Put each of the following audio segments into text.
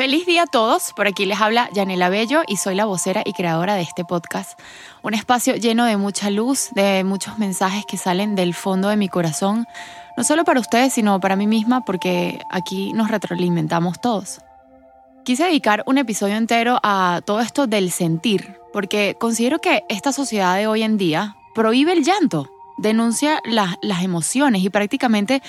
Feliz día a todos, por aquí les habla Yanela Bello y soy la vocera y creadora de este podcast. Un espacio lleno de mucha luz, de muchos mensajes que salen del fondo de mi corazón, no solo para ustedes, sino para mí misma, porque aquí nos retroalimentamos todos. Quise dedicar un episodio entero a todo esto del sentir, porque considero que esta sociedad de hoy en día prohíbe el llanto, denuncia las emociones y prácticamente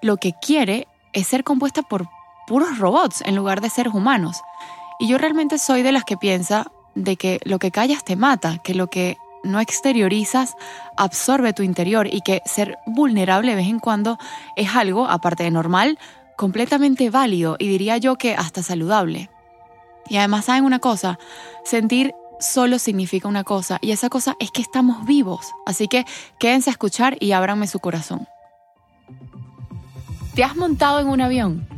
lo que quiere es ser compuesta por puros robots en lugar de seres humanos. Y yo realmente soy de las que piensa de que lo que callas te mata, que lo que no exteriorizas absorbe tu interior y que ser vulnerable de vez en cuando es algo, aparte de normal, completamente válido y diría yo que hasta saludable. Y además, ¿saben una cosa? Sentir solo significa una cosa y esa cosa es que estamos vivos. Así que quédense a escuchar y ábranme su corazón. ¿Te has montado en un avión?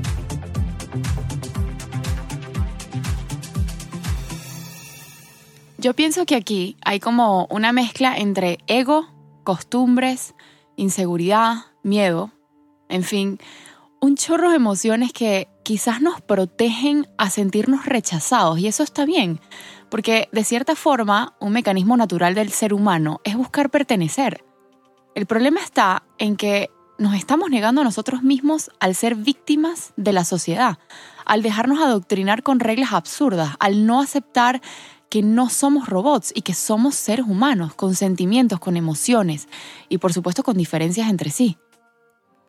Yo pienso que aquí hay como una mezcla entre ego, costumbres, inseguridad, miedo, en fin, un chorro de emociones que quizás nos protegen a sentirnos rechazados y eso está bien, porque de cierta forma un mecanismo natural del ser humano es buscar pertenecer. El problema está en que nos estamos negando a nosotros mismos al ser víctimas de la sociedad, al dejarnos adoctrinar con reglas absurdas, al no aceptar que no somos robots y que somos seres humanos con sentimientos, con emociones y por supuesto con diferencias entre sí.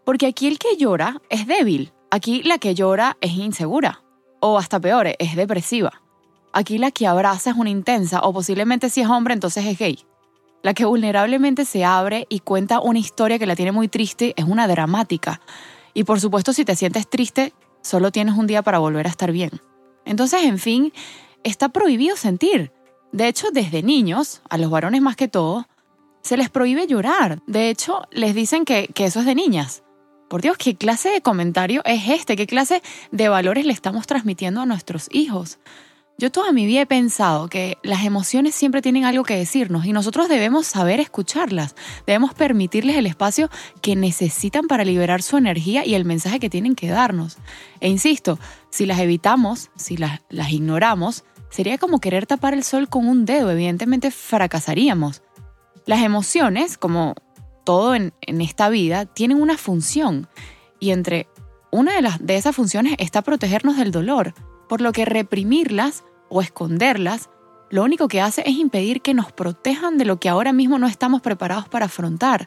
Porque aquí el que llora es débil, aquí la que llora es insegura o hasta peor, es depresiva. Aquí la que abraza es una intensa o posiblemente si es hombre entonces es gay. La que vulnerablemente se abre y cuenta una historia que la tiene muy triste es una dramática. Y por supuesto si te sientes triste, solo tienes un día para volver a estar bien. Entonces, en fin, está prohibido sentir. De hecho, desde niños, a los varones más que todo, se les prohíbe llorar. De hecho, les dicen que, que eso es de niñas. Por Dios, ¿qué clase de comentario es este? ¿Qué clase de valores le estamos transmitiendo a nuestros hijos? Yo toda mi vida he pensado que las emociones siempre tienen algo que decirnos y nosotros debemos saber escucharlas, debemos permitirles el espacio que necesitan para liberar su energía y el mensaje que tienen que darnos. E insisto, si las evitamos, si las, las ignoramos, sería como querer tapar el sol con un dedo, evidentemente fracasaríamos. Las emociones, como todo en, esta vida, tienen una función y entre una de, las, de esas funciones está protegernos del dolor, por lo que reprimirlas o esconderlas lo único que hace es impedir que nos protejan de lo que ahora mismo no estamos preparados para afrontar,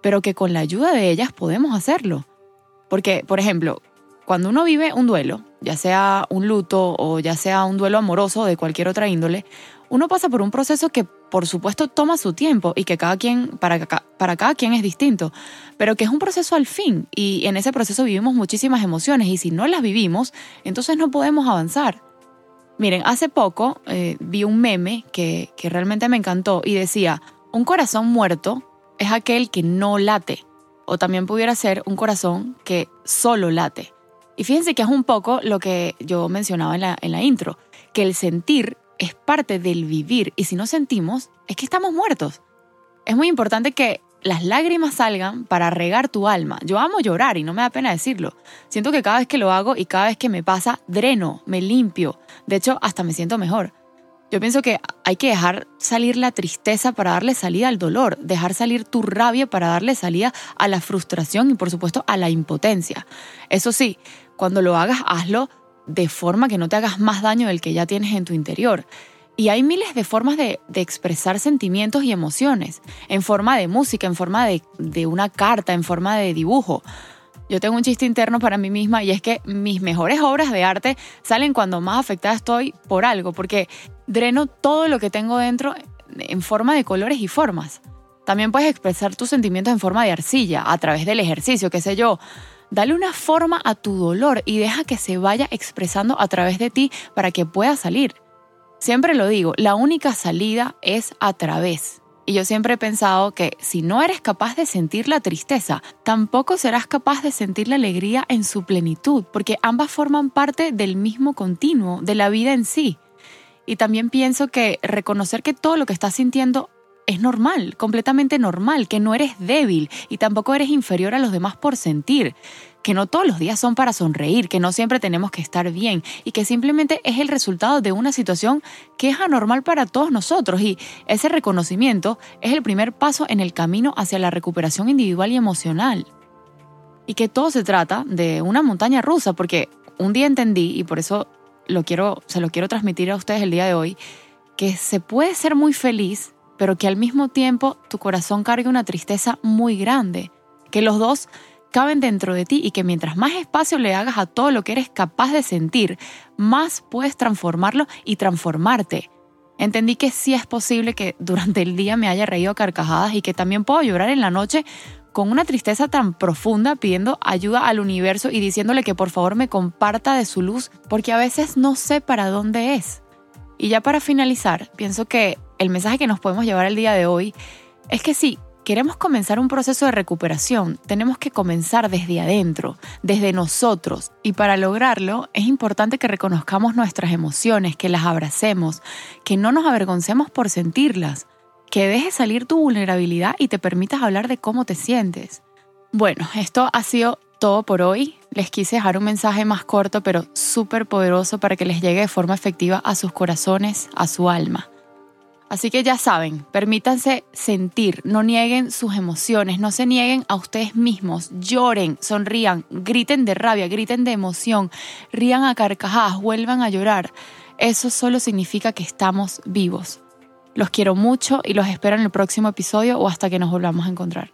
pero que con la ayuda de ellas podemos hacerlo. Porque, por ejemplo, cuando uno vive un duelo, ya sea un luto o ya sea un duelo amoroso de cualquier otra índole, uno pasa por un proceso que por supuesto toma su tiempo y que cada quien, para, para cada quien es distinto, pero que es un proceso al fin y en ese proceso vivimos muchísimas emociones y si no las vivimos, entonces no podemos avanzar. Miren, hace poco eh, vi un meme que, que realmente me encantó y decía, un corazón muerto es aquel que no late, o también pudiera ser un corazón que solo late. Y fíjense que es un poco lo que yo mencionaba en la, en la intro, que el sentir es parte del vivir y si no sentimos es que estamos muertos. Es muy importante que las lágrimas salgan para regar tu alma. Yo amo llorar y no me da pena decirlo. Siento que cada vez que lo hago y cada vez que me pasa, dreno, me limpio. De hecho, hasta me siento mejor. Yo pienso que hay que dejar salir la tristeza para darle salida al dolor, dejar salir tu rabia para darle salida a la frustración y por supuesto a la impotencia. Eso sí, cuando lo hagas, hazlo de forma que no te hagas más daño del que ya tienes en tu interior. Y hay miles de formas de, expresar sentimientos y emociones, en forma de música, en forma de, de una carta, en forma de dibujo. Yo tengo un chiste interno para mí misma y es que mis mejores obras de arte salen cuando más afectada estoy por algo, porque dreno todo lo que tengo dentro en forma de colores y formas. También puedes expresar tus sentimientos en forma de arcilla, a través del ejercicio, qué sé yo. Dale una forma a tu dolor y deja que se vaya expresando a través de ti para que pueda salir. Siempre lo digo, la única salida es a través. Y yo siempre he pensado que si no eres capaz de sentir la tristeza, tampoco serás capaz de sentir la alegría en su plenitud, porque ambas forman parte del mismo continuo, de la vida en sí. Y también pienso que reconocer que todo lo que estás sintiendo es normal, completamente normal, que no eres débil y tampoco eres inferior a los demás por sentir, que no todos los días son para sonreír, que no siempre tenemos que estar bien y que simplemente es el resultado de una situación que es anormal para todos nosotros y ese reconocimiento es el primer paso en el camino hacia la recuperación individual y emocional. Y que todo se trata de una montaña rusa, porque un día entendí, y por eso lo quiero, se lo quiero transmitir a ustedes el día de hoy, que se puede ser muy feliz, pero que al mismo tiempo tu corazón cargue una tristeza muy grande, que los dos caben dentro de ti y que mientras más espacio le hagas a todo lo que eres capaz de sentir, más puedes transformarlo y transformarte. Entendí que sí es posible que durante el día me haya reído a carcajadas y que también puedo llorar en la noche con una tristeza tan profunda pidiendo ayuda al universo y diciéndole que por favor me comparta de su luz porque a veces no sé para dónde es. Y ya para finalizar, pienso que el mensaje que nos podemos llevar el día de hoy es que sí, queremos comenzar un proceso de recuperación, tenemos que comenzar desde adentro, desde nosotros. Y para lograrlo es importante que reconozcamos nuestras emociones, que las abracemos, que no nos avergoncemos por sentirlas, que dejes salir tu vulnerabilidad y te permitas hablar de cómo te sientes. Bueno, esto ha sido todo por hoy. Les quise dejar un mensaje más corto pero súper poderoso para que les llegue de forma efectiva a sus corazones, a su alma. Así que ya saben, permítanse sentir, no nieguen sus emociones, no se nieguen a ustedes mismos, lloren, sonrían, griten de rabia, griten de emoción, rían a carcajadas, vuelvan a llorar. Eso solo significa que estamos vivos. Los quiero mucho y los espero en el próximo episodio o hasta que nos volvamos a encontrar.